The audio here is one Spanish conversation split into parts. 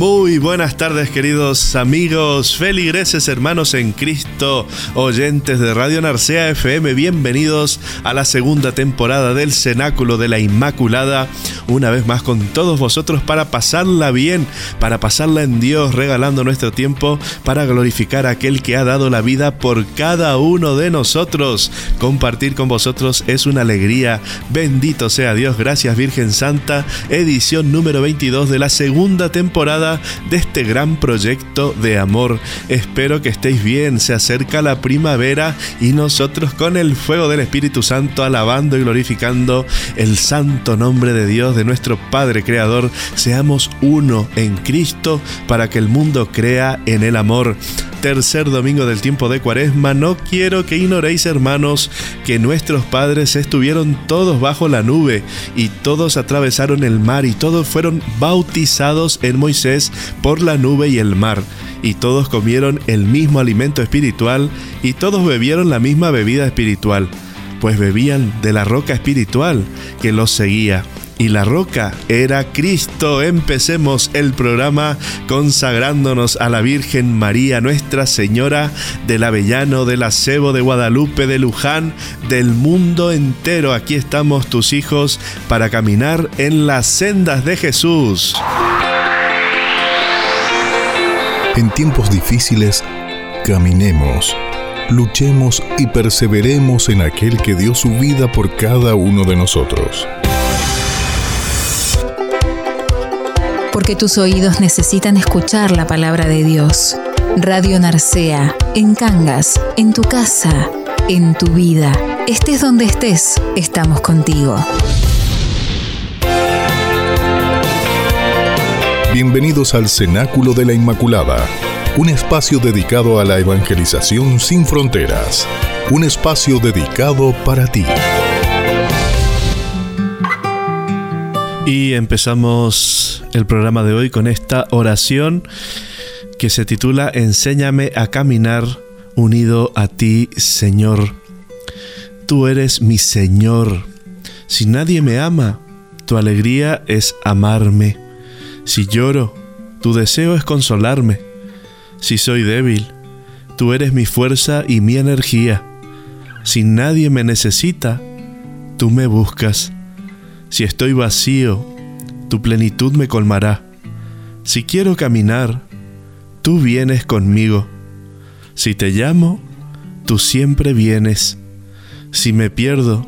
Muy buenas tardes queridos amigos, feligreses, hermanos en Cristo, oyentes de Radio Narcea FM, bienvenidos a la segunda temporada del Cenáculo de la Inmaculada, una vez más con todos vosotros para pasarla bien, para pasarla en Dios, regalando nuestro tiempo para glorificar a aquel que ha dado la vida por cada uno de nosotros. Compartir con vosotros es una alegría, bendito sea Dios, gracias Virgen Santa, edición número 22 de la segunda temporada de este gran proyecto de amor. Espero que estéis bien, se acerca la primavera y nosotros con el fuego del Espíritu Santo alabando y glorificando el santo nombre de Dios, de nuestro Padre Creador, seamos uno en Cristo para que el mundo crea en el amor tercer domingo del tiempo de Cuaresma, no quiero que ignoréis, hermanos, que nuestros padres estuvieron todos bajo la nube y todos atravesaron el mar y todos fueron bautizados en Moisés por la nube y el mar. Y todos comieron el mismo alimento espiritual y todos bebieron la misma bebida espiritual, pues bebían de la roca espiritual que los seguía y la roca era Cristo. Empecemos el programa consagrándonos a la Virgen María, Nuestra Señora del Avellano, del Acebo, de Guadalupe, de Luján, del mundo entero. Aquí estamos tus hijos para caminar en las sendas de Jesús. En tiempos difíciles, caminemos, luchemos y perseveremos en aquel que dio su vida por cada uno de nosotros. porque tus oídos necesitan escuchar la palabra de Dios. Radio Narcea, en Cangas, en tu casa, en tu vida. Estés donde estés, estamos contigo. Bienvenidos al Cenáculo de la Inmaculada, un espacio dedicado a la evangelización sin fronteras, un espacio dedicado para ti. Y empezamos el programa de hoy con esta oración que se titula Enséñame a caminar unido a ti, Señor. Tú eres mi Señor. Si nadie me ama, tu alegría es amarme. Si lloro, tu deseo es consolarme. Si soy débil, tú eres mi fuerza y mi energía. Si nadie me necesita, tú me buscas. Si estoy vacío, tu plenitud me colmará. Si quiero caminar, tú vienes conmigo. Si te llamo, tú siempre vienes. Si me pierdo,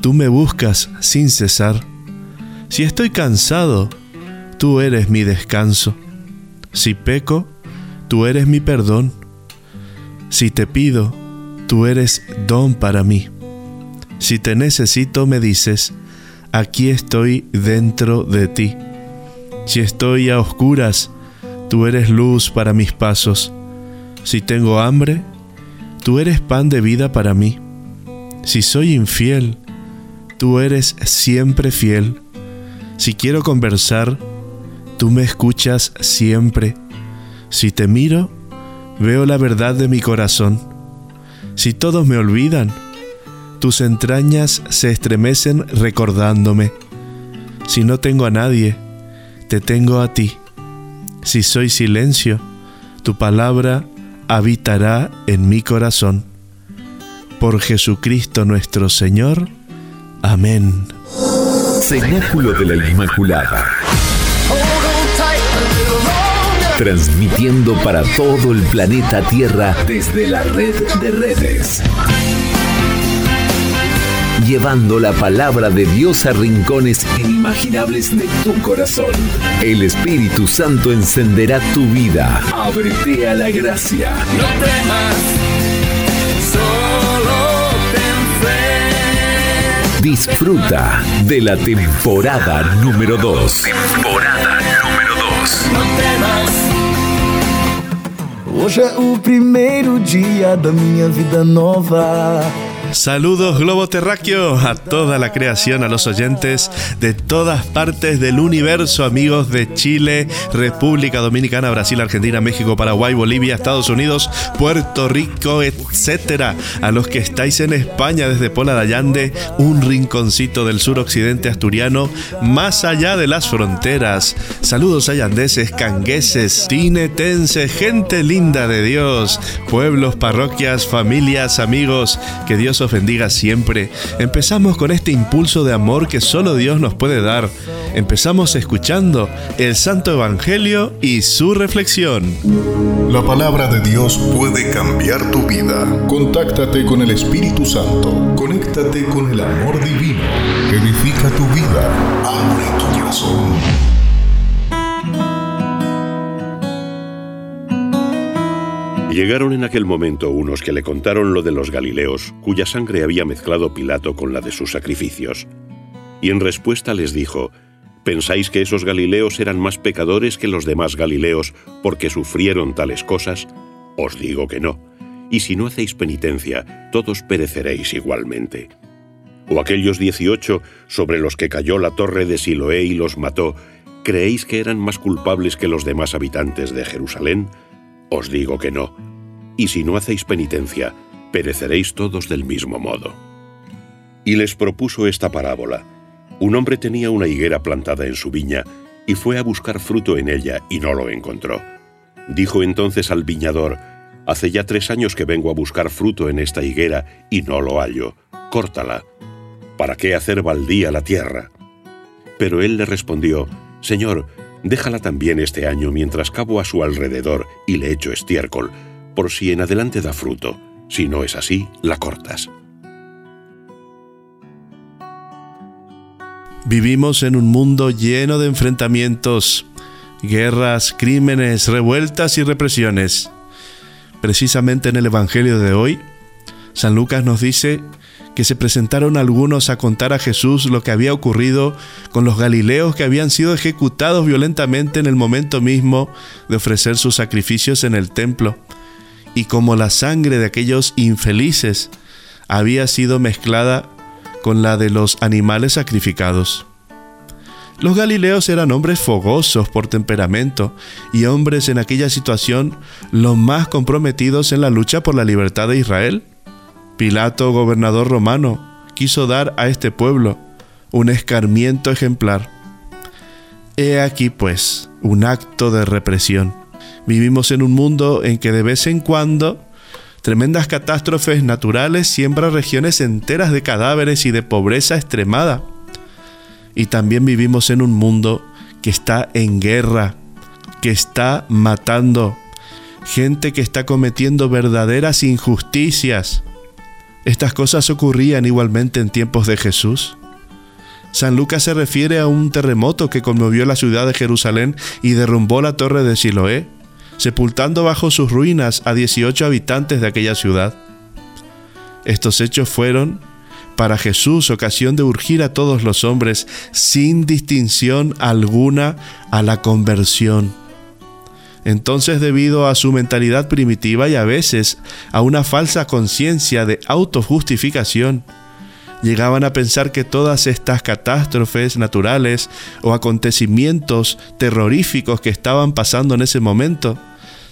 tú me buscas sin cesar. Si estoy cansado, tú eres mi descanso. Si peco, tú eres mi perdón. Si te pido, tú eres don para mí. Si te necesito, me dices, aquí estoy dentro de ti. Si estoy a oscuras, tú eres luz para mis pasos. Si tengo hambre, tú eres pan de vida para mí. Si soy infiel, tú eres siempre fiel. Si quiero conversar, tú me escuchas siempre. Si te miro, Veo la verdad de mi corazón. Si todos me olvidan, tus entrañas se estremecen recordándome. Si no tengo a nadie, te tengo a ti. Si soy silencio, tu palabra habitará en mi corazón. Por Jesucristo nuestro Señor. Amén. Cenáculo de la Inmaculada. Transmitiendo para todo el planeta Tierra desde la red de redes llevando la palabra de Dios a rincones inimaginables de tu corazón. El Espíritu Santo encenderá tu vida. Ábrete a la gracia. No temas, solo ten fe. Disfruta de la temporada número 2. Temporada número 2. No temas. Hoje é o primeiro dia da minha vida nova. Saludos Globo Terráqueo a toda la creación, a los oyentes de todas partes del universo, amigos de Chile, República Dominicana, Brasil, Argentina, México, Paraguay, Bolivia, Estados Unidos, Puerto Rico, etcétera. A los que estáis en España desde Pola de Allande, un rinconcito del suroccidente asturiano, más allá de las fronteras. Saludos allandeses, cangueses, tinetenses, gente linda de Dios, pueblos, parroquias, familias, amigos, que Dios bendiga siempre. Empezamos con este impulso de amor que solo Dios nos puede dar. Empezamos escuchando el Santo Evangelio y su reflexión. La palabra de Dios puede cambiar tu vida. Contáctate con el Espíritu Santo. Conéctate con el amor divino. Edifica tu vida. Abre tu corazón. Llegaron en aquel momento unos que le contaron lo de los Galileos, cuya sangre había mezclado Pilato con la de sus sacrificios. Y en respuesta les dijo, ¿Pensáis que esos Galileos eran más pecadores que los demás Galileos porque sufrieron tales cosas? Os digo que no. Y si no hacéis penitencia, todos pereceréis igualmente. O aquellos dieciocho sobre los que cayó la torre de Siloé y los mató, ¿creéis que eran más culpables que los demás habitantes de Jerusalén? Os digo que no. Y si no hacéis penitencia, pereceréis todos del mismo modo. Y les propuso esta parábola. Un hombre tenía una higuera plantada en su viña, y fue a buscar fruto en ella, y no lo encontró. Dijo entonces al viñador, Hace ya tres años que vengo a buscar fruto en esta higuera, y no lo hallo. Córtala. ¿Para qué hacer baldía la tierra? Pero él le respondió, Señor, déjala también este año mientras cabo a su alrededor y le echo estiércol, por si en adelante da fruto. Si no es así, la cortas. Vivimos en un mundo lleno de enfrentamientos, guerras, crímenes, revueltas y represiones. Precisamente en el Evangelio de hoy, San Lucas nos dice que se presentaron algunos a contar a Jesús lo que había ocurrido con los Galileos que habían sido ejecutados violentamente en el momento mismo de ofrecer sus sacrificios en el templo, y como la sangre de aquellos infelices había sido mezclada con la de los animales sacrificados. Los Galileos eran hombres fogosos por temperamento y hombres en aquella situación los más comprometidos en la lucha por la libertad de Israel. Pilato, gobernador romano, quiso dar a este pueblo un escarmiento ejemplar. He aquí, pues, un acto de represión. Vivimos en un mundo en que de vez en cuando tremendas catástrofes naturales siembran regiones enteras de cadáveres y de pobreza extremada. Y también vivimos en un mundo que está en guerra, que está matando, gente que está cometiendo verdaderas injusticias estas cosas ocurrían igualmente en tiempos de Jesús. San Lucas se refiere a un terremoto que conmovió la ciudad de Jerusalén y derrumbó la torre de Siloé, sepultando bajo sus ruinas a 18 habitantes de aquella ciudad. Estos hechos fueron para Jesús ocasión de urgir a todos los hombres sin distinción alguna a la conversión entonces, debido a su mentalidad primitiva y a veces a una falsa conciencia de autojustificación, llegaban a pensar que todas estas catástrofes naturales o acontecimientos terroríficos que estaban pasando en ese momento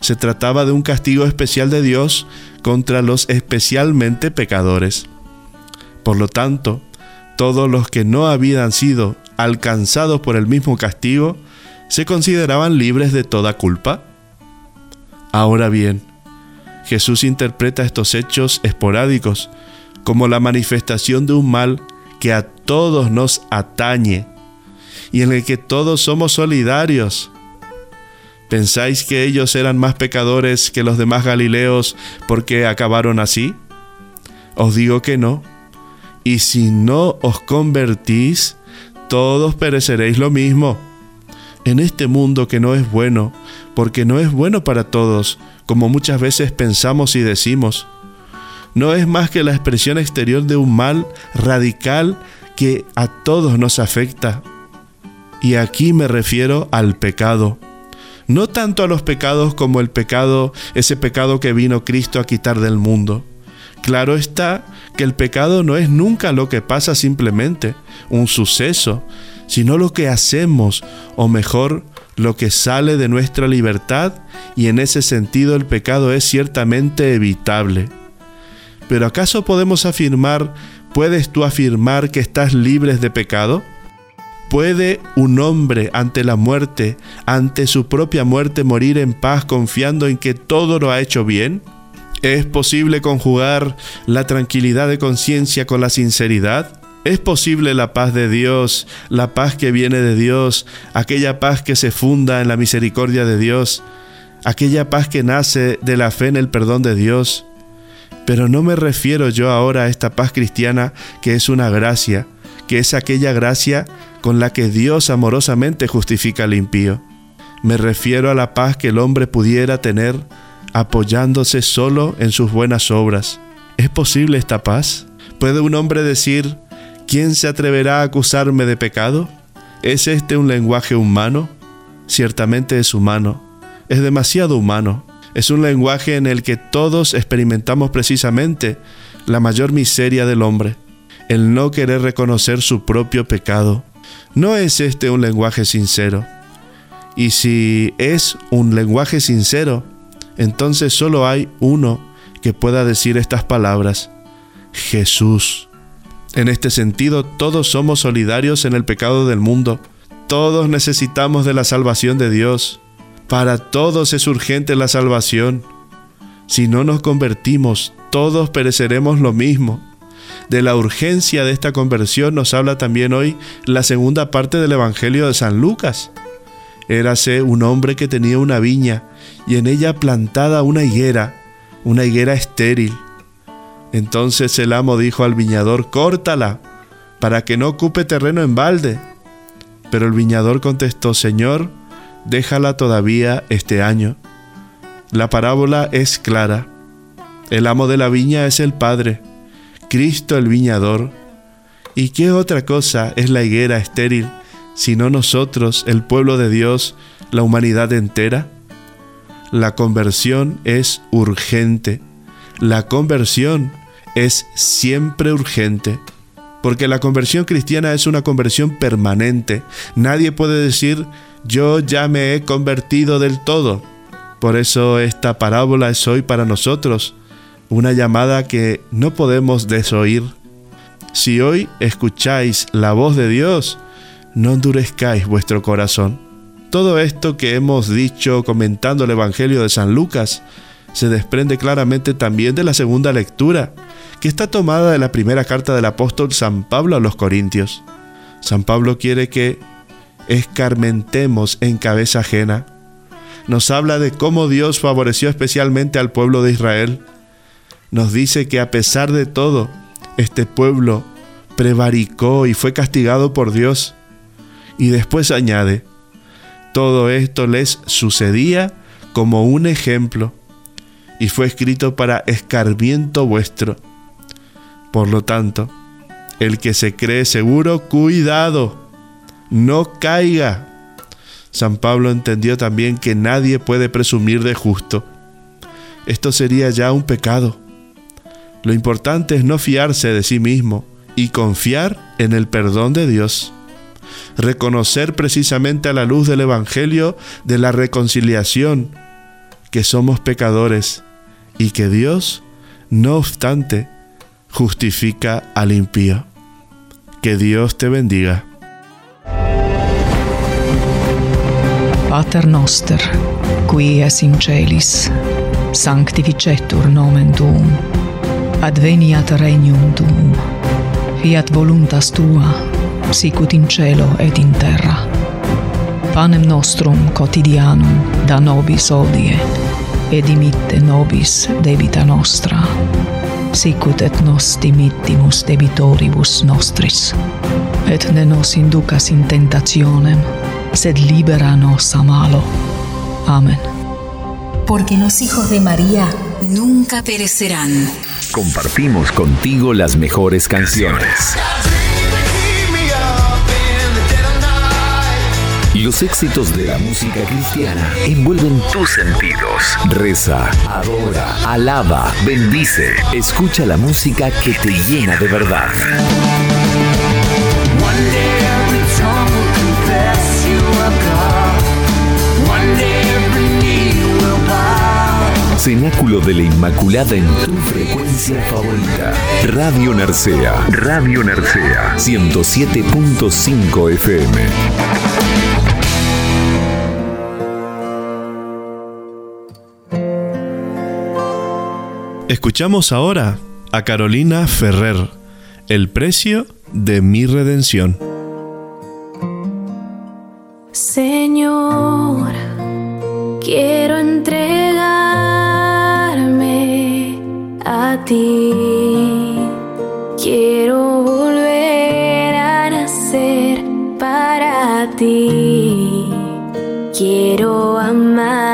Se trataba de un castigo especial de Dios contra los especialmente pecadores. Por lo tanto, todos los que no habían sido alcanzados por el mismo castigo se consideraban libres de toda culpa. Ahora bien, Jesús interpreta estos hechos esporádicos como la manifestación de un mal que a todos nos atañe y en el que todos somos solidarios. ¿Pensáis que ellos eran más pecadores que los demás Galileos porque acabaron así? Os digo que no. Y si no os convertís, todos pereceréis lo mismo. En este mundo que no es bueno, porque no es bueno para todos, como muchas veces pensamos y decimos, no es más que la expresión exterior de un mal radical que a todos nos afecta. Y aquí me refiero al pecado. No tanto a los pecados como el pecado, ese pecado que vino Cristo a quitar del mundo. Claro está que el pecado no es nunca lo que pasa simplemente, un suceso, sino lo que hacemos, o mejor, lo que sale de nuestra libertad, y en ese sentido el pecado es ciertamente evitable. Pero ¿acaso podemos afirmar, puedes tú afirmar que estás libre de pecado? ¿Puede un hombre ante la muerte, ante su propia muerte, morir en paz confiando en que todo lo ha hecho bien? ¿Es posible conjugar la tranquilidad de conciencia con la sinceridad? ¿Es posible la paz de Dios, la paz que viene de Dios, aquella paz que se funda en la misericordia de Dios, aquella paz que nace de la fe en el perdón de Dios? Pero no me refiero yo ahora a esta paz cristiana que es una gracia, que es aquella gracia con la que Dios amorosamente justifica al impío. Me refiero a la paz que el hombre pudiera tener apoyándose solo en sus buenas obras. ¿Es posible esta paz? ¿Puede un hombre decir, ¿quién se atreverá a acusarme de pecado? ¿Es este un lenguaje humano? Ciertamente es humano, es demasiado humano. Es un lenguaje en el que todos experimentamos precisamente la mayor miseria del hombre, el no querer reconocer su propio pecado. ¿No es este un lenguaje sincero? Y si es un lenguaje sincero, entonces solo hay uno que pueda decir estas palabras, Jesús. En este sentido, todos somos solidarios en el pecado del mundo. Todos necesitamos de la salvación de Dios. Para todos es urgente la salvación. Si no nos convertimos, todos pereceremos lo mismo. De la urgencia de esta conversión nos habla también hoy la segunda parte del Evangelio de San Lucas. Érase un hombre que tenía una viña y en ella plantada una higuera, una higuera estéril. Entonces el amo dijo al viñador, córtala, para que no ocupe terreno en balde. Pero el viñador contestó, Señor, déjala todavía este año. La parábola es clara. El amo de la viña es el Padre, Cristo el viñador. ¿Y qué otra cosa es la higuera estéril, sino nosotros, el pueblo de Dios, la humanidad entera? La conversión es urgente. La conversión es siempre urgente. Porque la conversión cristiana es una conversión permanente. Nadie puede decir, yo ya me he convertido del todo. Por eso esta parábola es hoy para nosotros una llamada que no podemos desoír. Si hoy escucháis la voz de Dios, no endurezcáis vuestro corazón. Todo esto que hemos dicho comentando el Evangelio de San Lucas se desprende claramente también de la segunda lectura, que está tomada de la primera carta del apóstol San Pablo a los Corintios. San Pablo quiere que escarmentemos en cabeza ajena. Nos habla de cómo Dios favoreció especialmente al pueblo de Israel. Nos dice que a pesar de todo, este pueblo prevaricó y fue castigado por Dios. Y después añade, todo esto les sucedía como un ejemplo y fue escrito para escarmiento vuestro. Por lo tanto, el que se cree seguro, cuidado, no caiga. San Pablo entendió también que nadie puede presumir de justo. Esto sería ya un pecado. Lo importante es no fiarse de sí mismo y confiar en el perdón de Dios reconocer precisamente a la luz del Evangelio de la reconciliación, que somos pecadores y que Dios, no obstante, justifica al impío. Que Dios te bendiga. Pater noster, qui es in celis, sanctificetur nomen tuum, adveniat regnum tuum, fiat voluntas tua, sicut in cielo et in terra. Panem nostrum quotidianum da nobis odie, et dimitte nobis debita nostra, sicut et nos dimittimus debitoribus nostris. Et ne nos inducas in tentationem, sed libera nos a malo. Amén. Porque los hijos de María nunca perecerán. Compartimos contigo las mejores canciones. Los éxitos de la música cristiana envuelven tus sentidos. Reza, adora, alaba, bendice. Escucha la música que te llena de verdad. Cenáculo de la Inmaculada en tu frecuencia favorita. Radio Narcea. Radio Narcea. 107.5 FM. Escuchamos ahora a Carolina Ferrer, El precio de mi redención. Señor, quiero entregarme a ti. Quiero volver a nacer para ti. Quiero amarte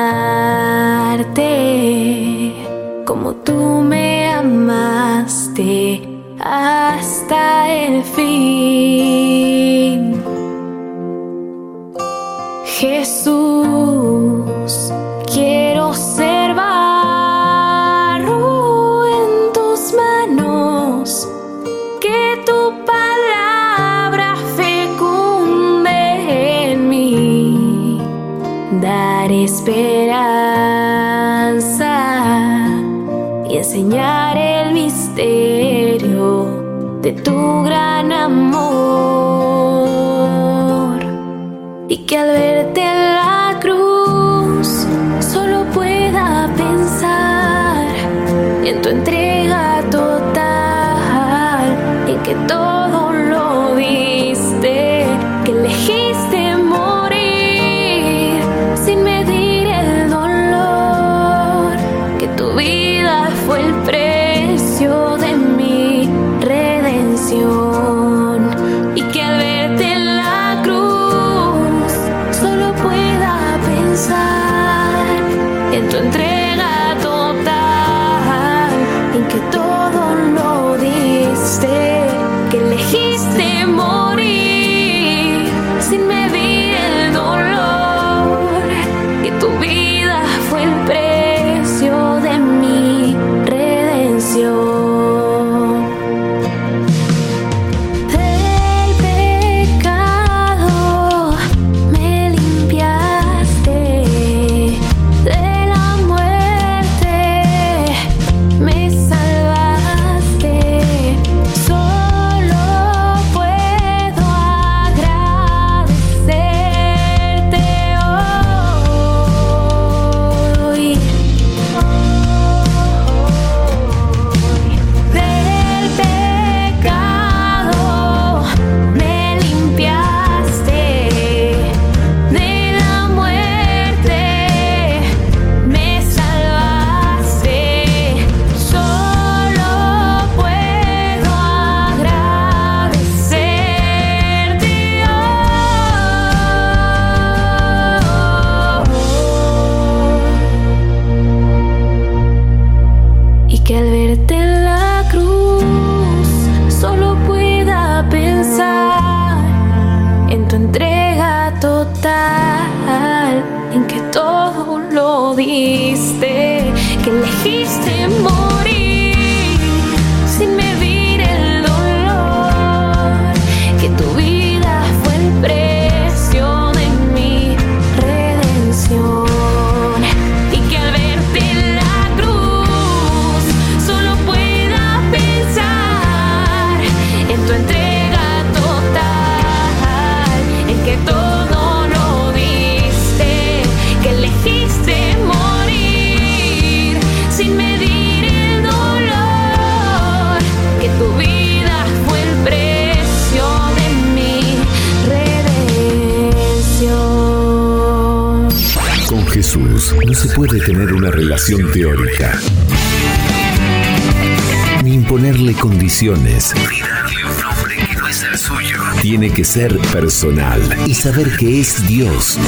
el suyo. Tiene que ser personal y saber que es Dios.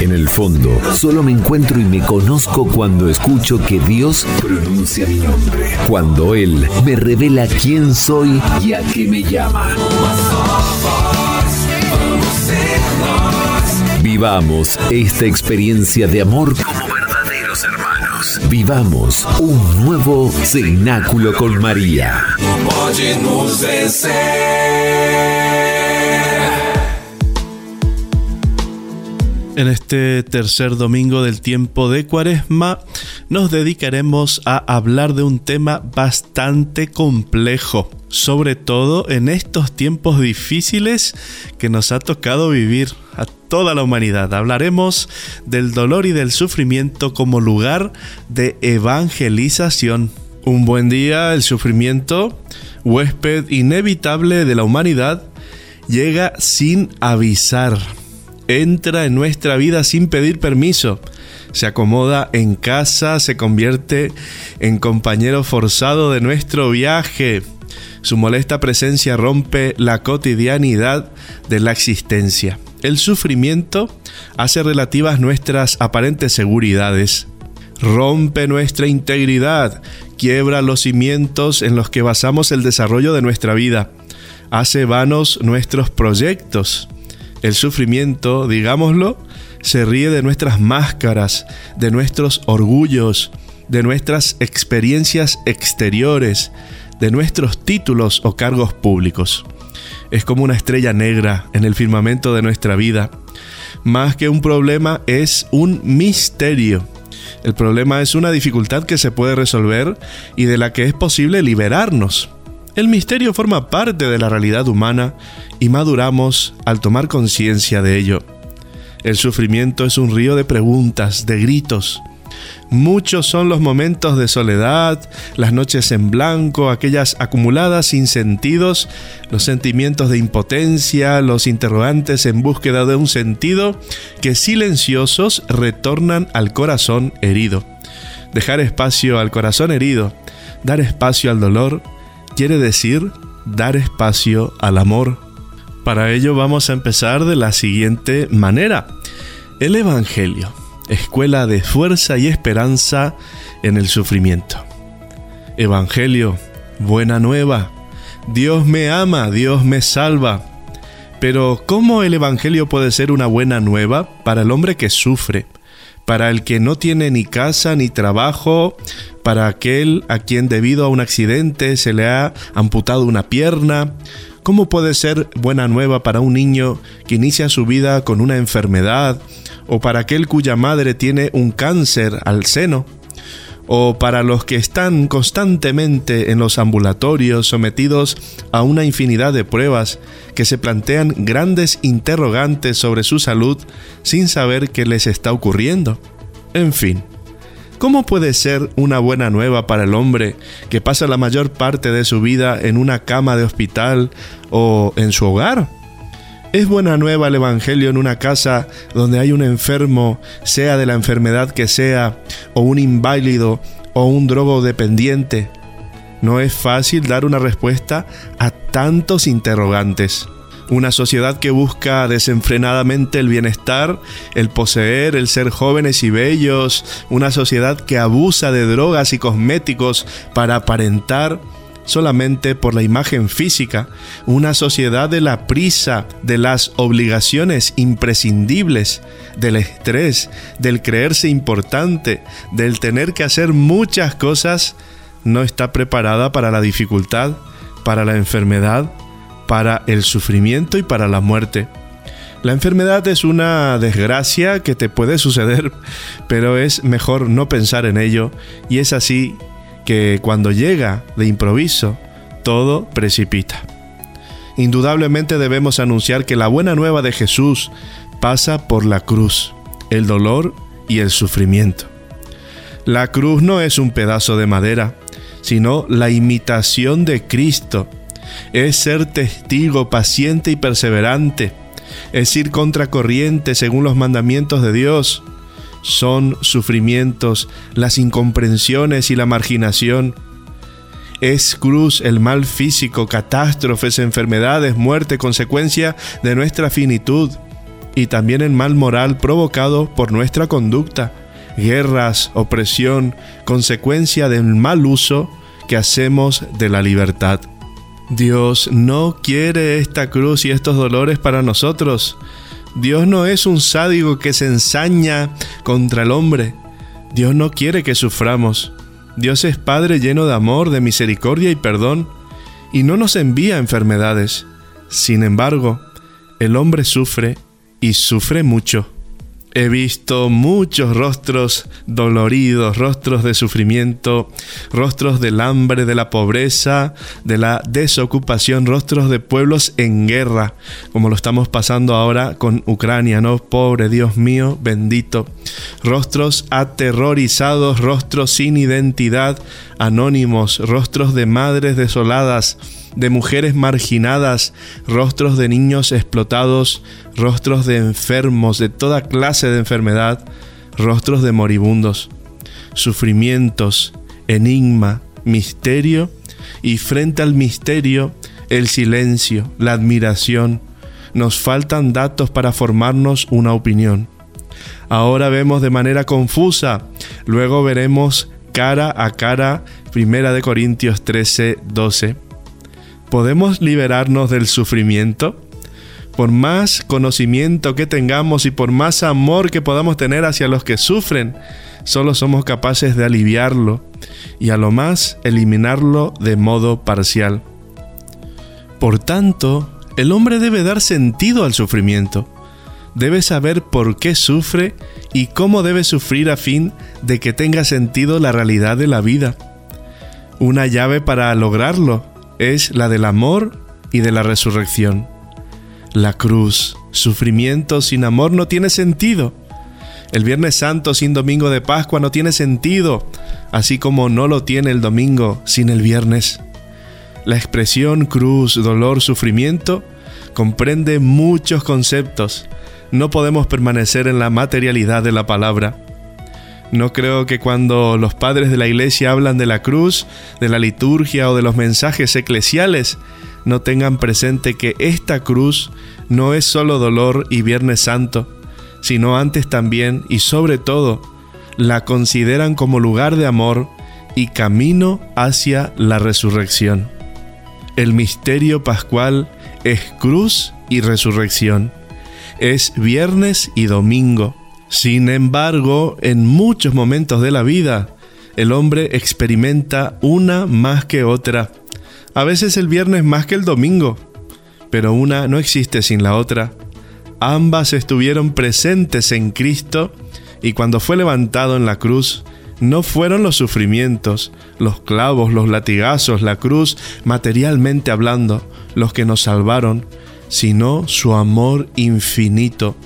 En el fondo, solo me encuentro y me conozco cuando escucho que Dios pronuncia mi nombre. Cuando Él me revela quién soy y a qué me llama. Vivamos esta experiencia de amor como. Vivamos un nuevo cenáculo con María. En este tercer domingo del tiempo de Cuaresma nos dedicaremos a hablar de un tema bastante complejo, sobre todo en estos tiempos difíciles que nos ha tocado vivir a toda la humanidad. Hablaremos del dolor y del sufrimiento como lugar de evangelización. Un buen día, el sufrimiento, huésped inevitable de la humanidad, llega sin avisar entra en nuestra vida sin pedir permiso. Se acomoda en casa, se convierte en compañero forzado de nuestro viaje. Su molesta presencia rompe la cotidianidad de la existencia. El sufrimiento hace relativas nuestras aparentes seguridades. Rompe nuestra integridad, quiebra los cimientos en los que basamos el desarrollo de nuestra vida. Hace vanos nuestros proyectos el sufrimiento, digámoslo, se ríe de nuestras máscaras, de nuestros orgullos, de nuestras experiencias exteriores, de nuestros títulos o cargos públicos. Es como una estrella negra en el firmamento de nuestra vida. Más que un problema es un misterio. El problema es una dificultad que se puede resolver y de la que es posible liberarnos. El misterio forma parte de la realidad humana y maduramos al tomar conciencia de ello. El sufrimiento es un río de preguntas, de gritos. Muchos son los momentos de soledad, las noches en blanco, aquellas acumuladas sin sentidos, los sentimientos de impotencia, los interrogantes en búsqueda de un sentido que silenciosos retornan al corazón herido. Dejar espacio al corazón herido, dar espacio al dolor, quiere decir dar espacio al amor. Para ello vamos a empezar de la siguiente manera. El Evangelio, escuela de fuerza y esperanza en el sufrimiento. Evangelio, buena nueva. Dios me ama, Dios me salva. Pero ¿cómo el Evangelio puede ser una buena nueva para el hombre que sufre? para el que no tiene ni casa ni trabajo, para aquel a quien debido a un accidente se le ha amputado una pierna. ¿Cómo puede ser buena nueva para un niño que inicia su vida con una enfermedad o para aquel cuya madre tiene un cáncer al seno? o para los que están constantemente en los ambulatorios sometidos a una infinidad de pruebas que se plantean grandes interrogantes sobre su salud sin saber qué les está ocurriendo. En fin, ¿cómo puede ser una buena nueva para el hombre que pasa la mayor parte de su vida en una cama de hospital o en su hogar? Es buena nueva el Evangelio en una casa donde hay un enfermo, sea de la enfermedad que sea, o un inválido, o un drogodependiente. No es fácil dar una respuesta a tantos interrogantes. Una sociedad que busca desenfrenadamente el bienestar, el poseer, el ser jóvenes y bellos, una sociedad que abusa de drogas y cosméticos para aparentar, solamente por la imagen física, una sociedad de la prisa, de las obligaciones imprescindibles, del estrés, del creerse importante, del tener que hacer muchas cosas, no está preparada para la dificultad, para la enfermedad, para el sufrimiento y para la muerte. La enfermedad es una desgracia que te puede suceder, pero es mejor no pensar en ello y es así que cuando llega de improviso, todo precipita. Indudablemente debemos anunciar que la buena nueva de Jesús pasa por la cruz, el dolor y el sufrimiento. La cruz no es un pedazo de madera, sino la imitación de Cristo. Es ser testigo paciente y perseverante. Es ir contracorriente según los mandamientos de Dios. Son sufrimientos, las incomprensiones y la marginación. Es cruz el mal físico, catástrofes, enfermedades, muerte, consecuencia de nuestra finitud. Y también el mal moral provocado por nuestra conducta guerras, opresión, consecuencia del mal uso que hacemos de la libertad. Dios no quiere esta cruz y estos dolores para nosotros. Dios no es un sádico que se ensaña contra el hombre. Dios no quiere que suframos. Dios es Padre lleno de amor, de misericordia y perdón, y no nos envía enfermedades. Sin embargo, el hombre sufre y sufre mucho. He visto muchos rostros doloridos, rostros de sufrimiento, rostros del hambre, de la pobreza, de la desocupación, rostros de pueblos en guerra, como lo estamos pasando ahora con Ucrania, ¿no? Pobre Dios mío, bendito. Rostros aterrorizados, rostros sin identidad, anónimos, rostros de madres desoladas, de mujeres marginadas, rostros de niños explotados, rostros de enfermos de toda clase de enfermedad, rostros de moribundos, sufrimientos, enigma, misterio y frente al misterio el silencio, la admiración. Nos faltan datos para formarnos una opinión. Ahora vemos de manera confusa, luego veremos cara a cara, Primera de Corintios 13, 12. ¿Podemos liberarnos del sufrimiento? Por más conocimiento que tengamos y por más amor que podamos tener hacia los que sufren, solo somos capaces de aliviarlo y a lo más eliminarlo de modo parcial. Por tanto, el hombre debe dar sentido al sufrimiento. Debe saber por qué sufre y cómo debe sufrir a fin de que tenga sentido la realidad de la vida. Una llave para lograrlo es la del amor y de la resurrección. La cruz, sufrimiento sin amor no tiene sentido. El Viernes Santo sin Domingo de Pascua no tiene sentido, así como no lo tiene el domingo sin el viernes. La expresión cruz, dolor, sufrimiento comprende muchos conceptos. No podemos permanecer en la materialidad de la palabra. No creo que cuando los padres de la iglesia hablan de la cruz, de la liturgia o de los mensajes eclesiales, no tengan presente que esta cruz no es solo dolor y Viernes Santo, sino antes también y sobre todo la consideran como lugar de amor y camino hacia la resurrección. El misterio pascual es cruz y resurrección. Es viernes y domingo sin embargo, en muchos momentos de la vida, el hombre experimenta una más que otra. A veces el viernes más que el domingo, pero una no existe sin la otra. Ambas estuvieron presentes en Cristo y cuando fue levantado en la cruz, no fueron los sufrimientos, los clavos, los latigazos, la cruz, materialmente hablando, los que nos salvaron, sino su amor infinito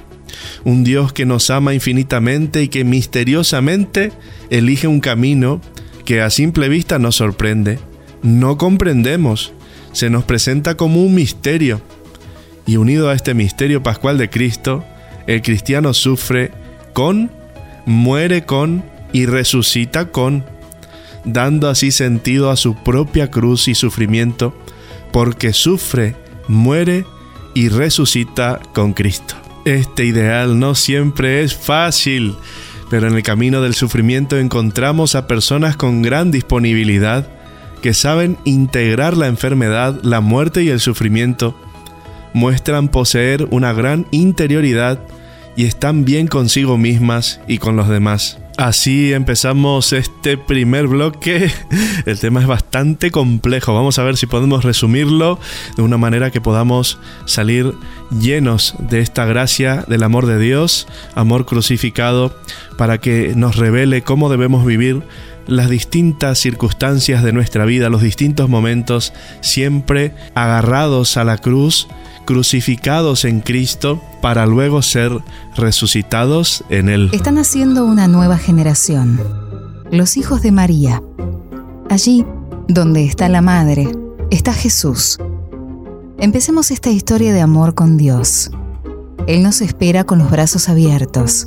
un Dios que nos ama infinitamente y que misteriosamente elige un camino que a simple vista nos sorprende. No comprendemos, se nos presenta como un misterio. Y unido a este misterio pascual de Cristo, el cristiano sufre con, muere con y resucita con, dando así sentido a su propia cruz y sufrimiento, porque sufre, muere y resucita con Cristo. Este ideal no siempre es fácil, pero en el camino del sufrimiento encontramos a personas con gran disponibilidad que saben integrar la enfermedad, la muerte y el sufrimiento, muestran poseer una gran interioridad y están bien consigo mismas y con los demás. Así empezamos este primer bloque. El tema es bastante complejo. Vamos a ver si podemos resumirlo de una manera que podamos salir llenos de esta gracia del amor de Dios, amor crucificado, para que nos revele cómo debemos vivir las distintas circunstancias de nuestra vida, los distintos momentos, siempre agarrados a la cruz crucificados en Cristo para luego ser resucitados en Él. Están naciendo una nueva generación, los hijos de María. Allí, donde está la Madre, está Jesús. Empecemos esta historia de amor con Dios. Él nos espera con los brazos abiertos.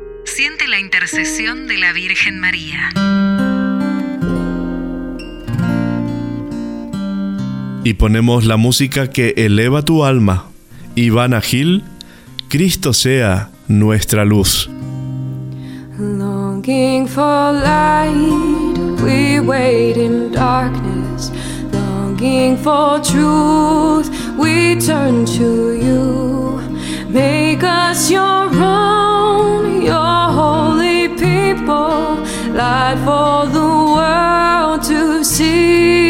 Siente la intercesión de la Virgen María. Y ponemos la música que eleva tu alma. Ivana Gil, Cristo sea nuestra luz. Longing for light, we wait in darkness. Longing for truth, we turn to you. Make us your own, people, light for the world to see.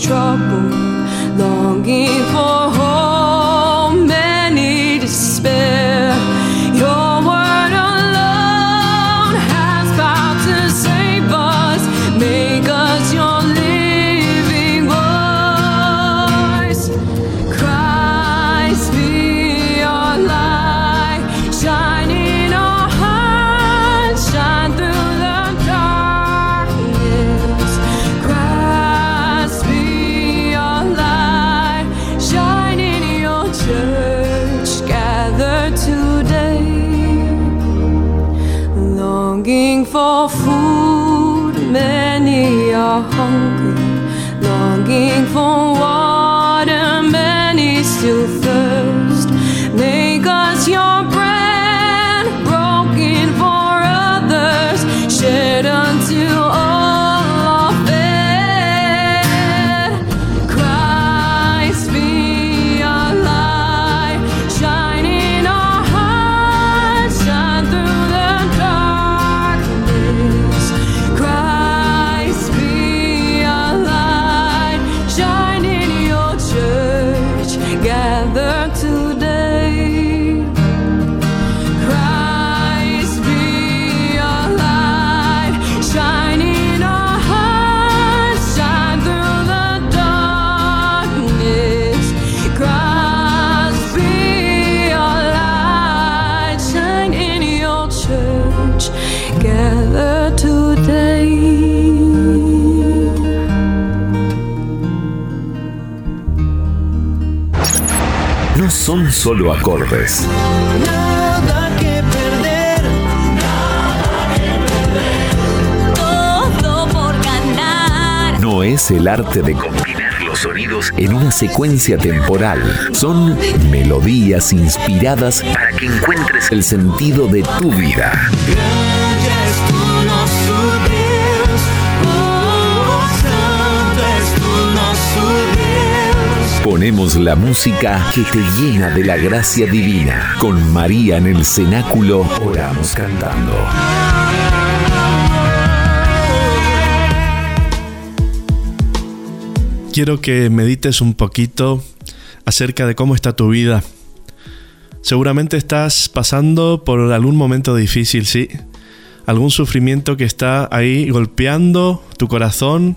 trouble, longing. Solo acordes. Nada que perder, todo por ganar. No es el arte de combinar los sonidos en una secuencia temporal. Son melodías inspiradas para que encuentres el sentido de tu vida. Ponemos la música que te llena de la gracia divina. Con María en el cenáculo oramos cantando. Quiero que medites un poquito acerca de cómo está tu vida. Seguramente estás pasando por algún momento difícil, sí. Algún sufrimiento que está ahí golpeando tu corazón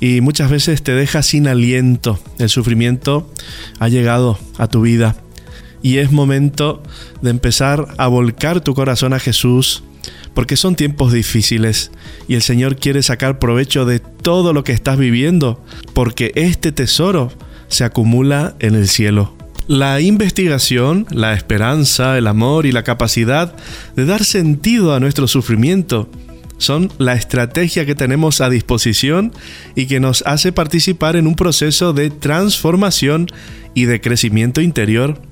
y muchas veces te deja sin aliento. El sufrimiento ha llegado a tu vida y es momento de empezar a volcar tu corazón a Jesús porque son tiempos difíciles y el Señor quiere sacar provecho de todo lo que estás viviendo porque este tesoro se acumula en el cielo. La investigación, la esperanza, el amor y la capacidad de dar sentido a nuestro sufrimiento son la estrategia que tenemos a disposición y que nos hace participar en un proceso de transformación y de crecimiento interior.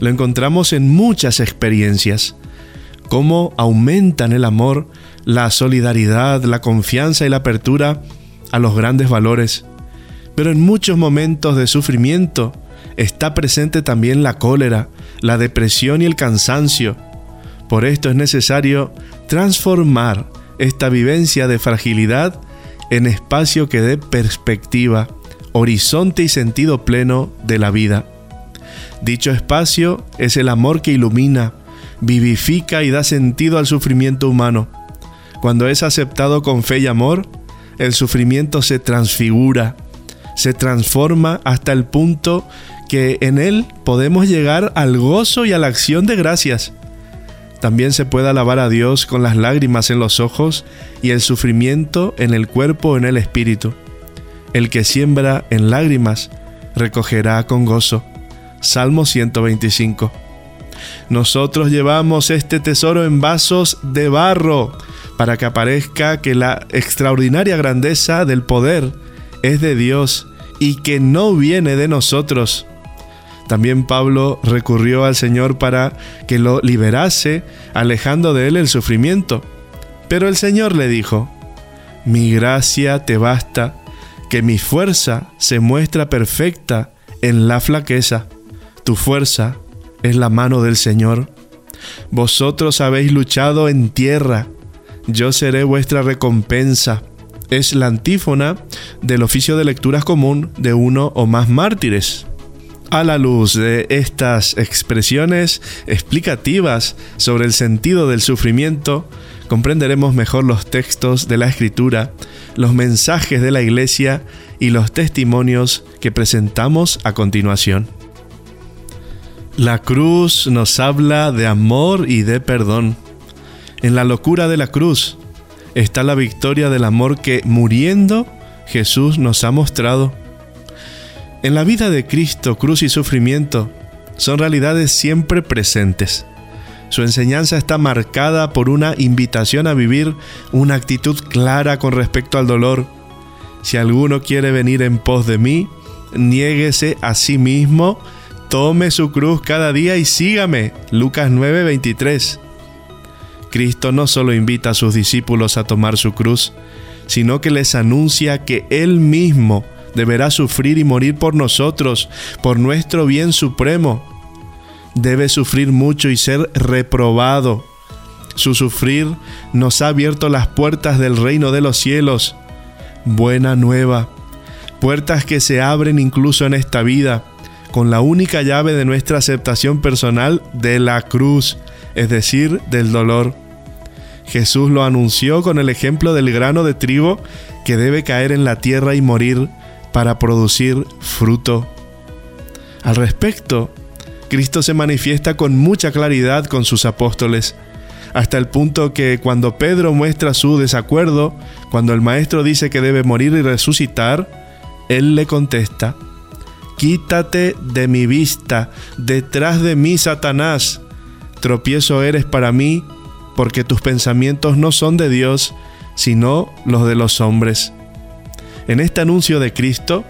Lo encontramos en muchas experiencias, cómo aumentan el amor, la solidaridad, la confianza y la apertura a los grandes valores. Pero en muchos momentos de sufrimiento está presente también la cólera, la depresión y el cansancio. Por esto es necesario transformar esta vivencia de fragilidad en espacio que dé perspectiva, horizonte y sentido pleno de la vida. Dicho espacio es el amor que ilumina, vivifica y da sentido al sufrimiento humano. Cuando es aceptado con fe y amor, el sufrimiento se transfigura, se transforma hasta el punto que en él podemos llegar al gozo y a la acción de gracias. También se puede alabar a Dios con las lágrimas en los ojos y el sufrimiento en el cuerpo o en el espíritu. El que siembra en lágrimas recogerá con gozo. Salmo 125. Nosotros llevamos este tesoro en vasos de barro para que aparezca que la extraordinaria grandeza del poder es de Dios y que no viene de nosotros. También Pablo recurrió al Señor para que lo liberase, alejando de él el sufrimiento. Pero el Señor le dijo, Mi gracia te basta, que mi fuerza se muestra perfecta en la flaqueza. Tu fuerza es la mano del Señor. Vosotros habéis luchado en tierra, yo seré vuestra recompensa. Es la antífona del oficio de lecturas común de uno o más mártires. A la luz de estas expresiones explicativas sobre el sentido del sufrimiento, comprenderemos mejor los textos de la Escritura, los mensajes de la Iglesia y los testimonios que presentamos a continuación. La cruz nos habla de amor y de perdón. En la locura de la cruz está la victoria del amor que muriendo Jesús nos ha mostrado. En la vida de Cristo, cruz y sufrimiento son realidades siempre presentes. Su enseñanza está marcada por una invitación a vivir una actitud clara con respecto al dolor. Si alguno quiere venir en pos de mí, niéguese a sí mismo, tome su cruz cada día y sígame. Lucas 9:23. Cristo no solo invita a sus discípulos a tomar su cruz, sino que les anuncia que Él mismo deberá sufrir y morir por nosotros, por nuestro bien supremo. Debe sufrir mucho y ser reprobado. Su sufrir nos ha abierto las puertas del reino de los cielos. Buena nueva. Puertas que se abren incluso en esta vida, con la única llave de nuestra aceptación personal de la cruz, es decir, del dolor. Jesús lo anunció con el ejemplo del grano de trigo que debe caer en la tierra y morir para producir fruto. Al respecto, Cristo se manifiesta con mucha claridad con sus apóstoles, hasta el punto que cuando Pedro muestra su desacuerdo, cuando el Maestro dice que debe morir y resucitar, él le contesta, Quítate de mi vista, detrás de mí, Satanás, tropiezo eres para mí porque tus pensamientos no son de Dios, sino los de los hombres. En este anuncio de Cristo,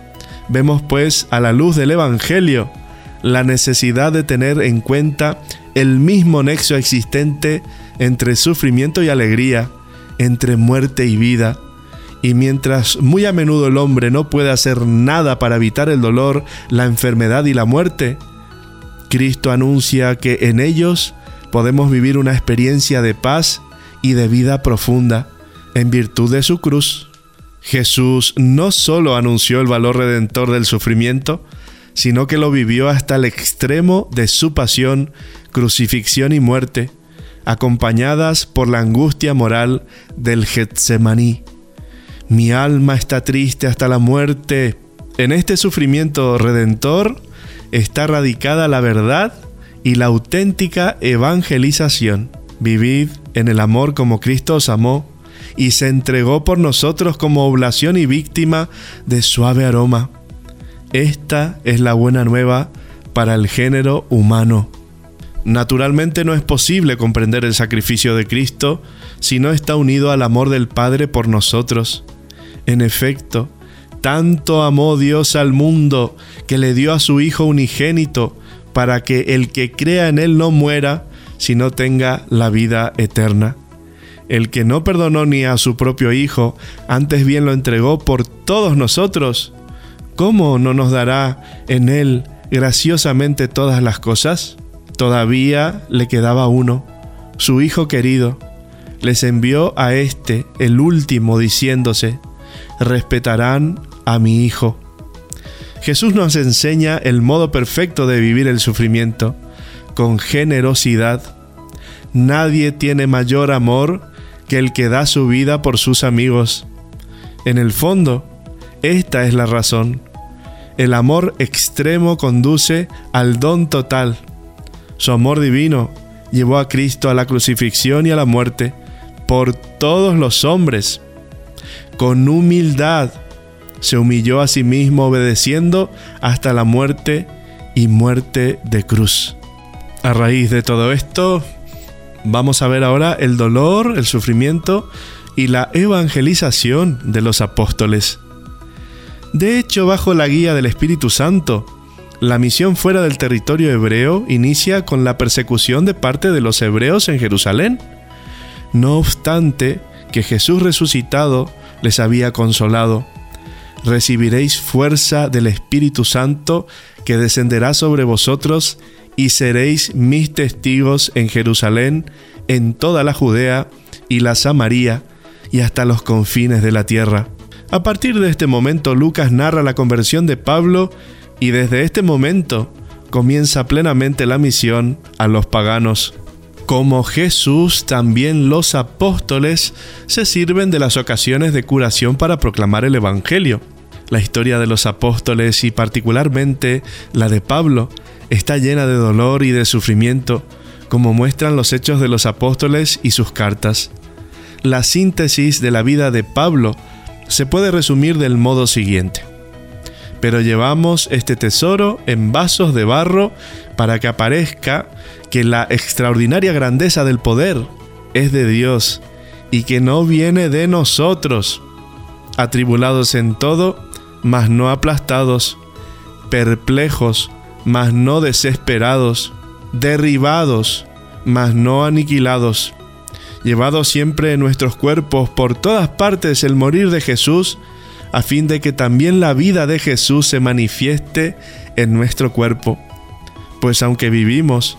vemos pues a la luz del Evangelio la necesidad de tener en cuenta el mismo nexo existente entre sufrimiento y alegría, entre muerte y vida. Y mientras muy a menudo el hombre no puede hacer nada para evitar el dolor, la enfermedad y la muerte, Cristo anuncia que en ellos podemos vivir una experiencia de paz y de vida profunda en virtud de su cruz. Jesús no solo anunció el valor redentor del sufrimiento, sino que lo vivió hasta el extremo de su pasión, crucifixión y muerte, acompañadas por la angustia moral del Getsemaní. Mi alma está triste hasta la muerte. En este sufrimiento redentor está radicada la verdad y la auténtica evangelización. Vivid en el amor como Cristo os amó y se entregó por nosotros como oblación y víctima de suave aroma. Esta es la buena nueva para el género humano. Naturalmente no es posible comprender el sacrificio de Cristo si no está unido al amor del Padre por nosotros. En efecto, tanto amó Dios al mundo que le dio a su Hijo unigénito para que el que crea en Él no muera, sino tenga la vida eterna. El que no perdonó ni a su propio Hijo, antes bien lo entregó por todos nosotros, ¿cómo no nos dará en Él graciosamente todas las cosas? Todavía le quedaba uno, su Hijo querido. Les envió a este, el último, diciéndose, respetarán a mi Hijo. Jesús nos enseña el modo perfecto de vivir el sufrimiento, con generosidad. Nadie tiene mayor amor que el que da su vida por sus amigos. En el fondo, esta es la razón. El amor extremo conduce al don total. Su amor divino llevó a Cristo a la crucifixión y a la muerte por todos los hombres. Con humildad se humilló a sí mismo obedeciendo hasta la muerte y muerte de cruz. A raíz de todo esto, vamos a ver ahora el dolor, el sufrimiento y la evangelización de los apóstoles. De hecho, bajo la guía del Espíritu Santo, la misión fuera del territorio hebreo inicia con la persecución de parte de los hebreos en Jerusalén. No obstante que Jesús resucitado les había consolado. Recibiréis fuerza del Espíritu Santo que descenderá sobre vosotros y seréis mis testigos en Jerusalén, en toda la Judea y la Samaria y hasta los confines de la tierra. A partir de este momento Lucas narra la conversión de Pablo y desde este momento comienza plenamente la misión a los paganos. Como Jesús, también los apóstoles se sirven de las ocasiones de curación para proclamar el Evangelio. La historia de los apóstoles y particularmente la de Pablo está llena de dolor y de sufrimiento, como muestran los hechos de los apóstoles y sus cartas. La síntesis de la vida de Pablo se puede resumir del modo siguiente. Pero llevamos este tesoro en vasos de barro para que aparezca que la extraordinaria grandeza del poder es de Dios y que no viene de nosotros, atribulados en todo, mas no aplastados, perplejos, mas no desesperados, derribados, mas no aniquilados, llevados siempre en nuestros cuerpos por todas partes el morir de Jesús, a fin de que también la vida de Jesús se manifieste en nuestro cuerpo. Pues aunque vivimos,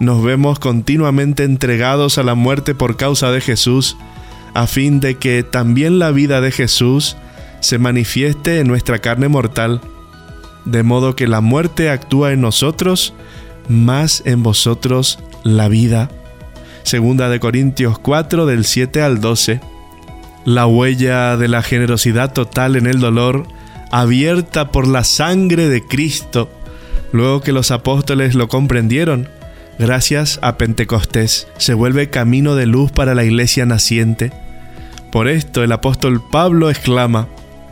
nos vemos continuamente entregados a la muerte por causa de Jesús, a fin de que también la vida de Jesús se manifieste en nuestra carne mortal, de modo que la muerte actúa en nosotros, más en vosotros la vida. Segunda de Corintios 4 del 7 al 12. La huella de la generosidad total en el dolor, abierta por la sangre de Cristo, luego que los apóstoles lo comprendieron, gracias a Pentecostés, se vuelve camino de luz para la iglesia naciente. Por esto el apóstol Pablo exclama,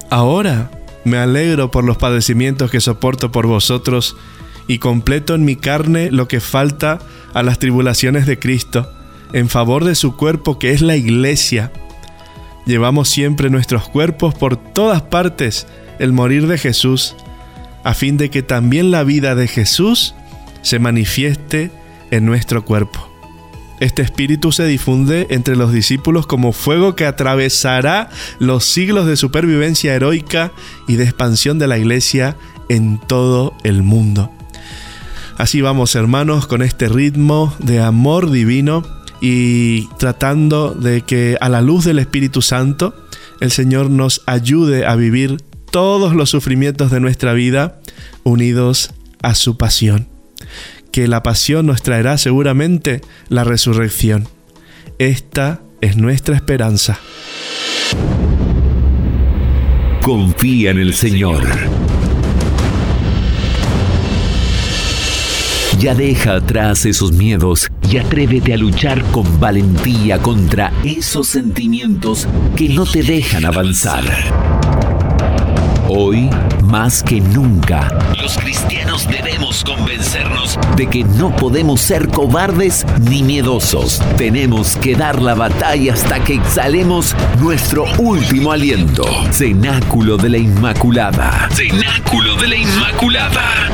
Ahora me alegro por los padecimientos que soporto por vosotros y completo en mi carne lo que falta a las tribulaciones de Cristo, en favor de su cuerpo que es la iglesia. Llevamos siempre nuestros cuerpos por todas partes el morir de Jesús, a fin de que también la vida de Jesús se manifieste en nuestro cuerpo. Este espíritu se difunde entre los discípulos como fuego que atravesará los siglos de supervivencia heroica y de expansión de la iglesia en todo el mundo. Así vamos hermanos con este ritmo de amor divino y tratando de que a la luz del Espíritu Santo el Señor nos ayude a vivir todos los sufrimientos de nuestra vida unidos a su pasión que la pasión nos traerá seguramente la resurrección. Esta es nuestra esperanza. Confía en el Señor. Ya deja atrás esos miedos y atrévete a luchar con valentía contra esos sentimientos que no te dejan avanzar. Hoy, más que nunca, los cristianos debemos convencernos de que no podemos ser cobardes ni miedosos. Tenemos que dar la batalla hasta que exhalemos nuestro último aliento. Cenáculo de la Inmaculada. Cenáculo de la Inmaculada.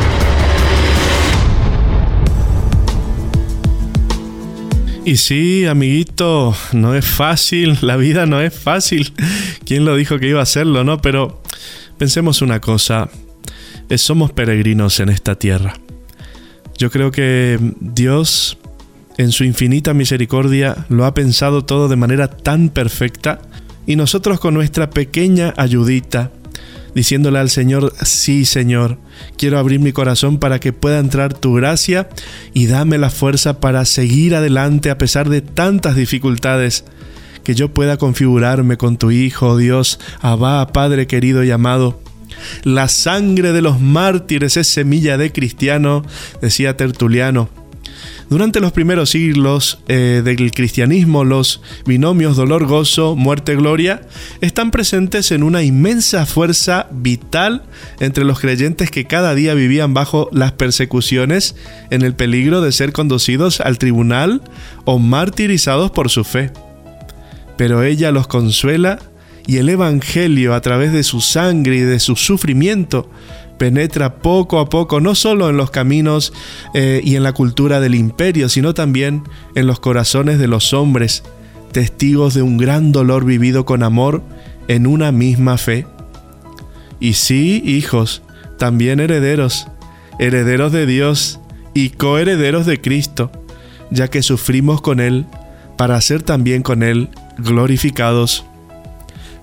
Y sí, amiguito, no es fácil, la vida no es fácil. ¿Quién lo dijo que iba a hacerlo, no? Pero pensemos una cosa, eh, somos peregrinos en esta tierra. Yo creo que Dios, en su infinita misericordia, lo ha pensado todo de manera tan perfecta y nosotros con nuestra pequeña ayudita, diciéndole al Señor, sí Señor, quiero abrir mi corazón para que pueda entrar tu gracia y dame la fuerza para seguir adelante a pesar de tantas dificultades, que yo pueda configurarme con tu Hijo, Dios, Abba, Padre querido y amado. La sangre de los mártires es semilla de cristiano, decía Tertuliano. Durante los primeros siglos eh, del cristianismo, los binomios dolor-gozo, muerte-gloria están presentes en una inmensa fuerza vital entre los creyentes que cada día vivían bajo las persecuciones en el peligro de ser conducidos al tribunal o martirizados por su fe. Pero ella los consuela y el Evangelio a través de su sangre y de su sufrimiento penetra poco a poco no solo en los caminos eh, y en la cultura del imperio, sino también en los corazones de los hombres, testigos de un gran dolor vivido con amor en una misma fe. Y sí, hijos, también herederos, herederos de Dios y coherederos de Cristo, ya que sufrimos con Él para ser también con Él glorificados.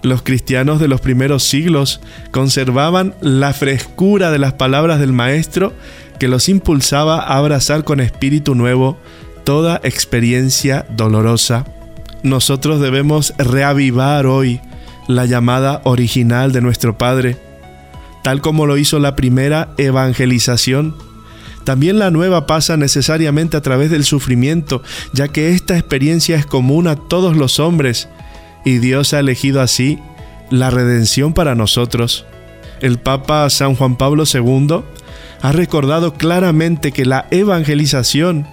Los cristianos de los primeros siglos conservaban la frescura de las palabras del Maestro que los impulsaba a abrazar con espíritu nuevo toda experiencia dolorosa. Nosotros debemos reavivar hoy la llamada original de nuestro Padre, tal como lo hizo la primera evangelización. También la nueva pasa necesariamente a través del sufrimiento, ya que esta experiencia es común a todos los hombres y Dios ha elegido así la redención para nosotros. El Papa San Juan Pablo II ha recordado claramente que la evangelización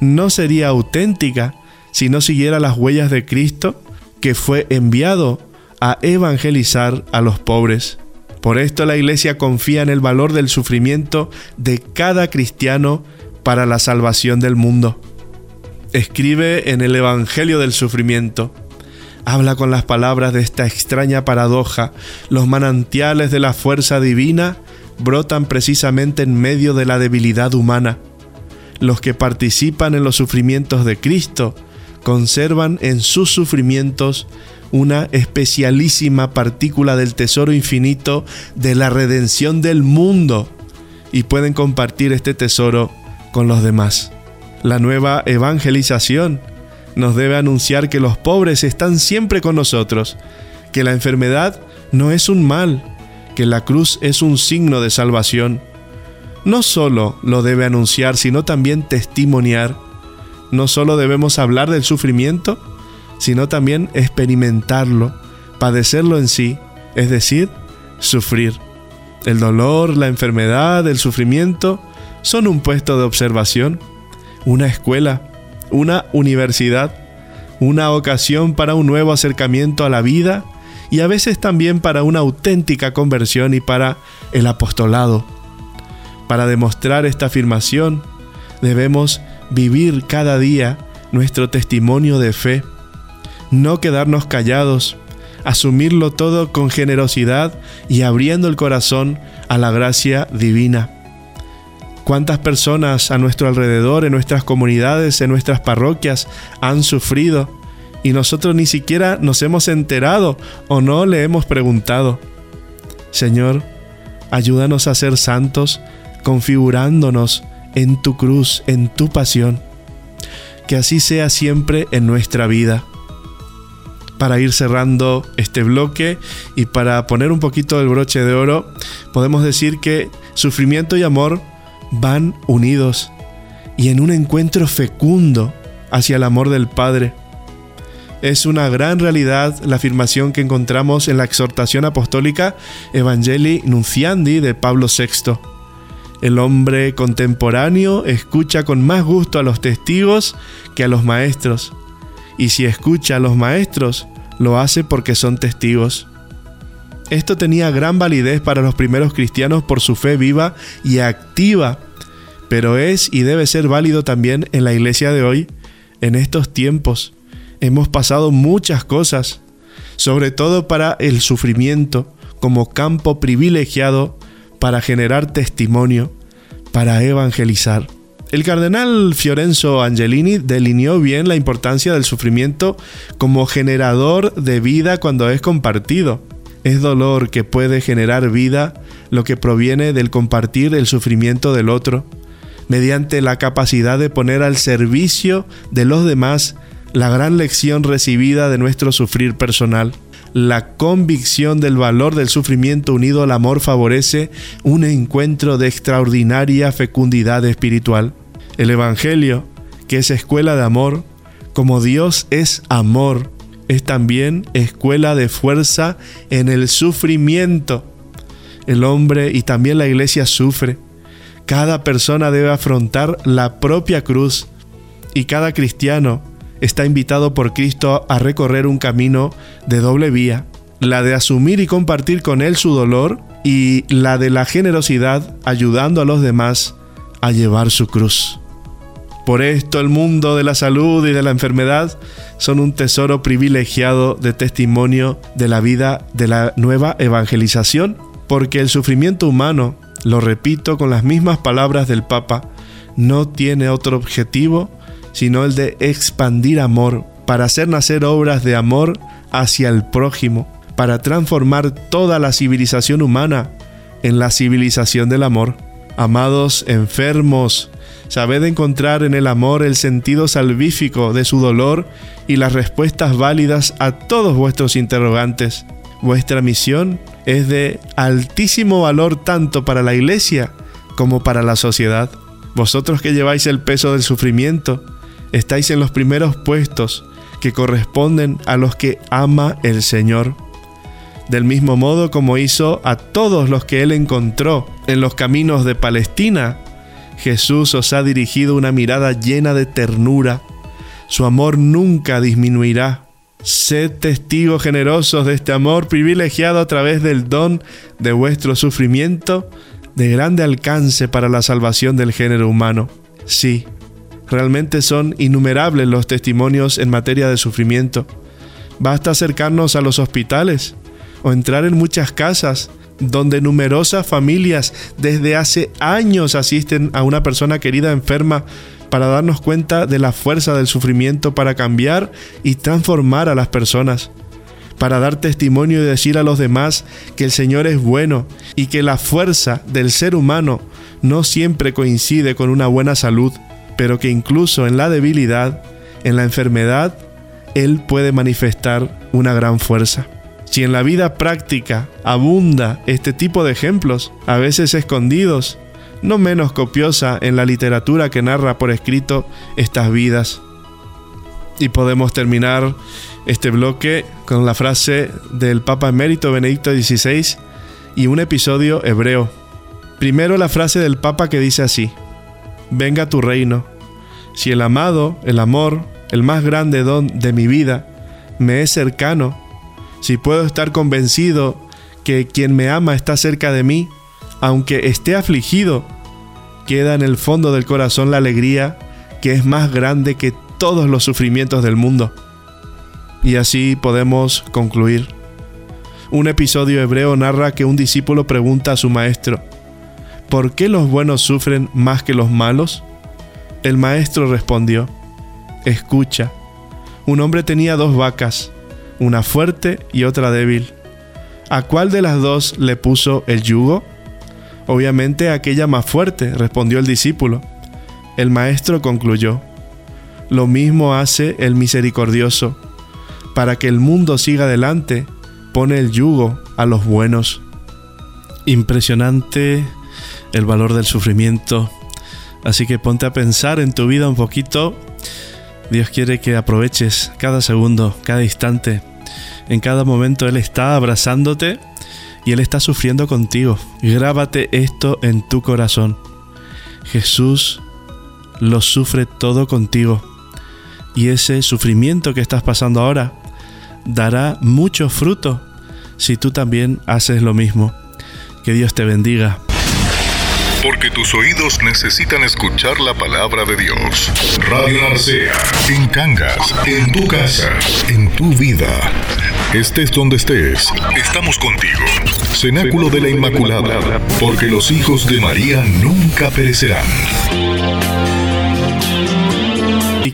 no sería auténtica si no siguiera las huellas de Cristo, que fue enviado a evangelizar a los pobres. Por esto la Iglesia confía en el valor del sufrimiento de cada cristiano para la salvación del mundo. Escribe en el Evangelio del Sufrimiento, habla con las palabras de esta extraña paradoja. Los manantiales de la fuerza divina brotan precisamente en medio de la debilidad humana. Los que participan en los sufrimientos de Cristo conservan en sus sufrimientos una especialísima partícula del tesoro infinito de la redención del mundo y pueden compartir este tesoro con los demás. La nueva evangelización nos debe anunciar que los pobres están siempre con nosotros, que la enfermedad no es un mal, que la cruz es un signo de salvación. No solo lo debe anunciar, sino también testimoniar. No solo debemos hablar del sufrimiento, sino también experimentarlo, padecerlo en sí, es decir, sufrir. El dolor, la enfermedad, el sufrimiento son un puesto de observación, una escuela, una universidad, una ocasión para un nuevo acercamiento a la vida y a veces también para una auténtica conversión y para el apostolado. Para demostrar esta afirmación, debemos vivir cada día nuestro testimonio de fe, no quedarnos callados, asumirlo todo con generosidad y abriendo el corazón a la gracia divina cuántas personas a nuestro alrededor, en nuestras comunidades, en nuestras parroquias han sufrido y nosotros ni siquiera nos hemos enterado o no le hemos preguntado. Señor, ayúdanos a ser santos configurándonos en tu cruz, en tu pasión. Que así sea siempre en nuestra vida. Para ir cerrando este bloque y para poner un poquito el broche de oro, podemos decir que sufrimiento y amor van unidos y en un encuentro fecundo hacia el amor del Padre. Es una gran realidad la afirmación que encontramos en la exhortación apostólica Evangelii Nunciandi de Pablo VI. El hombre contemporáneo escucha con más gusto a los testigos que a los maestros, y si escucha a los maestros, lo hace porque son testigos. Esto tenía gran validez para los primeros cristianos por su fe viva y activa, pero es y debe ser válido también en la iglesia de hoy, en estos tiempos. Hemos pasado muchas cosas, sobre todo para el sufrimiento, como campo privilegiado para generar testimonio, para evangelizar. El cardenal Fiorenzo Angelini delineó bien la importancia del sufrimiento como generador de vida cuando es compartido. Es dolor que puede generar vida lo que proviene del compartir el sufrimiento del otro, mediante la capacidad de poner al servicio de los demás la gran lección recibida de nuestro sufrir personal. La convicción del valor del sufrimiento unido al amor favorece un encuentro de extraordinaria fecundidad espiritual. El Evangelio, que es escuela de amor, como Dios es amor, es también escuela de fuerza en el sufrimiento. El hombre y también la iglesia sufre. Cada persona debe afrontar la propia cruz y cada cristiano está invitado por Cristo a recorrer un camino de doble vía, la de asumir y compartir con Él su dolor y la de la generosidad ayudando a los demás a llevar su cruz. Por esto el mundo de la salud y de la enfermedad son un tesoro privilegiado de testimonio de la vida de la nueva evangelización, porque el sufrimiento humano, lo repito con las mismas palabras del Papa, no tiene otro objetivo sino el de expandir amor, para hacer nacer obras de amor hacia el prójimo, para transformar toda la civilización humana en la civilización del amor. Amados enfermos, sabed encontrar en el amor el sentido salvífico de su dolor y las respuestas válidas a todos vuestros interrogantes. Vuestra misión es de altísimo valor tanto para la iglesia como para la sociedad. Vosotros que lleváis el peso del sufrimiento, estáis en los primeros puestos que corresponden a los que ama el Señor. Del mismo modo como hizo a todos los que Él encontró en los caminos de Palestina, Jesús os ha dirigido una mirada llena de ternura. Su amor nunca disminuirá. Sed testigos generosos de este amor privilegiado a través del don de vuestro sufrimiento de grande alcance para la salvación del género humano. Sí, Realmente son innumerables los testimonios en materia de sufrimiento. Basta acercarnos a los hospitales o entrar en muchas casas donde numerosas familias desde hace años asisten a una persona querida enferma para darnos cuenta de la fuerza del sufrimiento para cambiar y transformar a las personas, para dar testimonio y decir a los demás que el Señor es bueno y que la fuerza del ser humano no siempre coincide con una buena salud pero que incluso en la debilidad, en la enfermedad, Él puede manifestar una gran fuerza. Si en la vida práctica abunda este tipo de ejemplos, a veces escondidos, no menos copiosa en la literatura que narra por escrito estas vidas. Y podemos terminar este bloque con la frase del Papa Emérito Benedicto XVI y un episodio hebreo. Primero la frase del Papa que dice así, venga tu reino. Si el amado, el amor, el más grande don de mi vida, me es cercano, si puedo estar convencido que quien me ama está cerca de mí, aunque esté afligido, queda en el fondo del corazón la alegría que es más grande que todos los sufrimientos del mundo. Y así podemos concluir. Un episodio hebreo narra que un discípulo pregunta a su maestro, ¿por qué los buenos sufren más que los malos? El maestro respondió, Escucha, un hombre tenía dos vacas, una fuerte y otra débil. ¿A cuál de las dos le puso el yugo? Obviamente aquella más fuerte, respondió el discípulo. El maestro concluyó, Lo mismo hace el misericordioso. Para que el mundo siga adelante, pone el yugo a los buenos. Impresionante el valor del sufrimiento. Así que ponte a pensar en tu vida un poquito Dios quiere que aproveches cada segundo, cada instante. En cada momento Él está abrazándote y Él está sufriendo contigo. Grábate esto en tu corazón. Jesús lo sufre todo contigo. Y ese sufrimiento que estás pasando ahora dará mucho fruto si tú también haces lo mismo. Que Dios te bendiga. Porque tus oídos necesitan escuchar la palabra de Dios. Radio Narcea, en Cangas, en tu casa, en tu vida. Estés donde estés, estamos contigo. Cenáculo de la Inmaculada, porque los hijos de María nunca perecerán.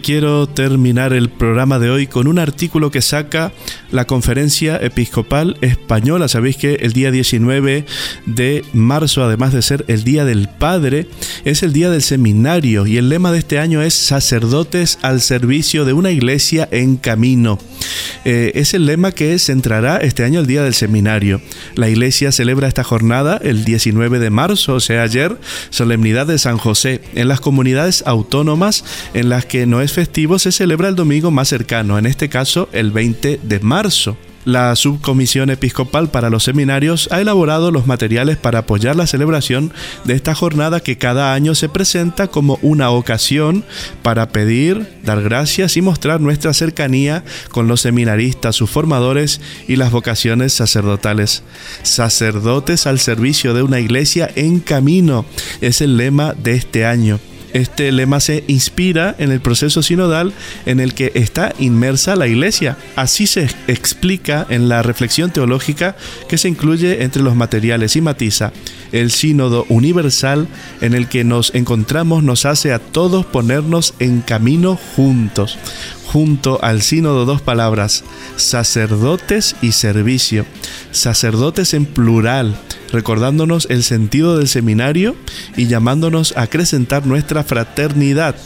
Quiero terminar el programa de hoy con un artículo que saca la Conferencia Episcopal Española. Sabéis que el día 19 de marzo, además de ser el Día del Padre, es el Día del Seminario y el lema de este año es Sacerdotes al servicio de una iglesia en camino. Eh, es el lema que centrará este año el Día del Seminario. La iglesia celebra esta jornada el 19 de marzo, o sea, ayer, solemnidad de San José. En las comunidades autónomas en las que no es festivo se celebra el domingo más cercano, en este caso el 20 de marzo. La Subcomisión Episcopal para los Seminarios ha elaborado los materiales para apoyar la celebración de esta jornada que cada año se presenta como una ocasión para pedir, dar gracias y mostrar nuestra cercanía con los seminaristas, sus formadores y las vocaciones sacerdotales. Sacerdotes al servicio de una iglesia en camino es el lema de este año. Este lema se inspira en el proceso sinodal en el que está inmersa la Iglesia. Así se explica en la reflexión teológica que se incluye entre los materiales y matiza. El sínodo universal en el que nos encontramos nos hace a todos ponernos en camino juntos. Junto al sínodo dos palabras, sacerdotes y servicio. Sacerdotes en plural, recordándonos el sentido del seminario y llamándonos a acrecentar nuestra fraternidad.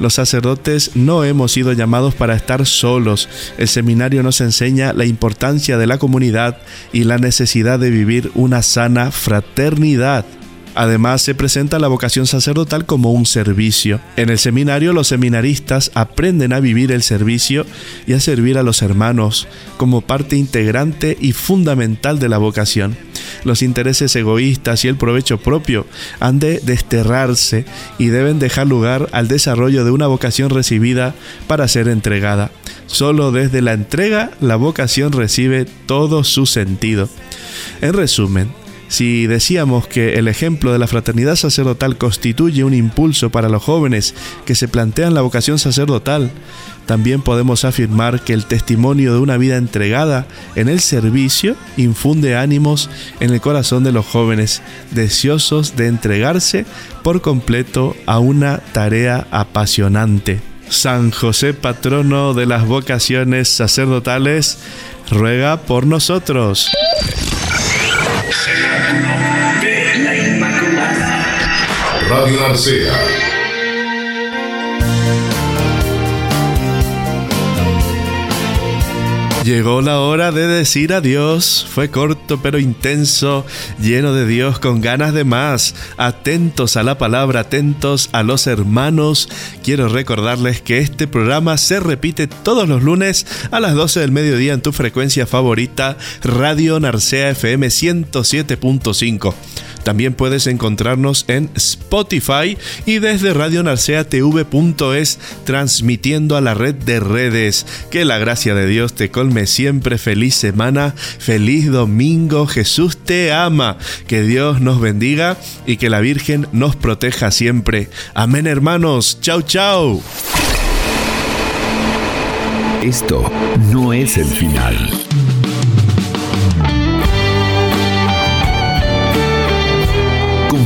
Los sacerdotes no hemos sido llamados para estar solos. El seminario nos enseña la importancia de la comunidad y la necesidad de vivir una sana fraternidad. Además, se presenta la vocación sacerdotal como un servicio. En el seminario, los seminaristas aprenden a vivir el servicio y a servir a los hermanos como parte integrante y fundamental de la vocación. Los intereses egoístas y el provecho propio han de desterrarse y deben dejar lugar al desarrollo de una vocación recibida para ser entregada. Solo desde la entrega la vocación recibe todo su sentido. En resumen, si decíamos que el ejemplo de la fraternidad sacerdotal constituye un impulso para los jóvenes que se plantean la vocación sacerdotal, también podemos afirmar que el testimonio de una vida entregada en el servicio infunde ánimos en el corazón de los jóvenes, deseosos de entregarse por completo a una tarea apasionante. San José, patrono de las vocaciones sacerdotales, ruega por nosotros. Radio Narcea. Llegó la hora de decir adiós. Fue corto pero intenso, lleno de Dios con ganas de más. Atentos a la palabra, atentos a los hermanos. Quiero recordarles que este programa se repite todos los lunes a las 12 del mediodía en tu frecuencia favorita, Radio Narcea FM 107.5. También puedes encontrarnos en Spotify y desde radionarceatv.es transmitiendo a la red de redes. Que la gracia de Dios te colme siempre. Feliz semana, feliz domingo. Jesús te ama. Que Dios nos bendiga y que la Virgen nos proteja siempre. Amén hermanos. Chau chau. Esto no es el final.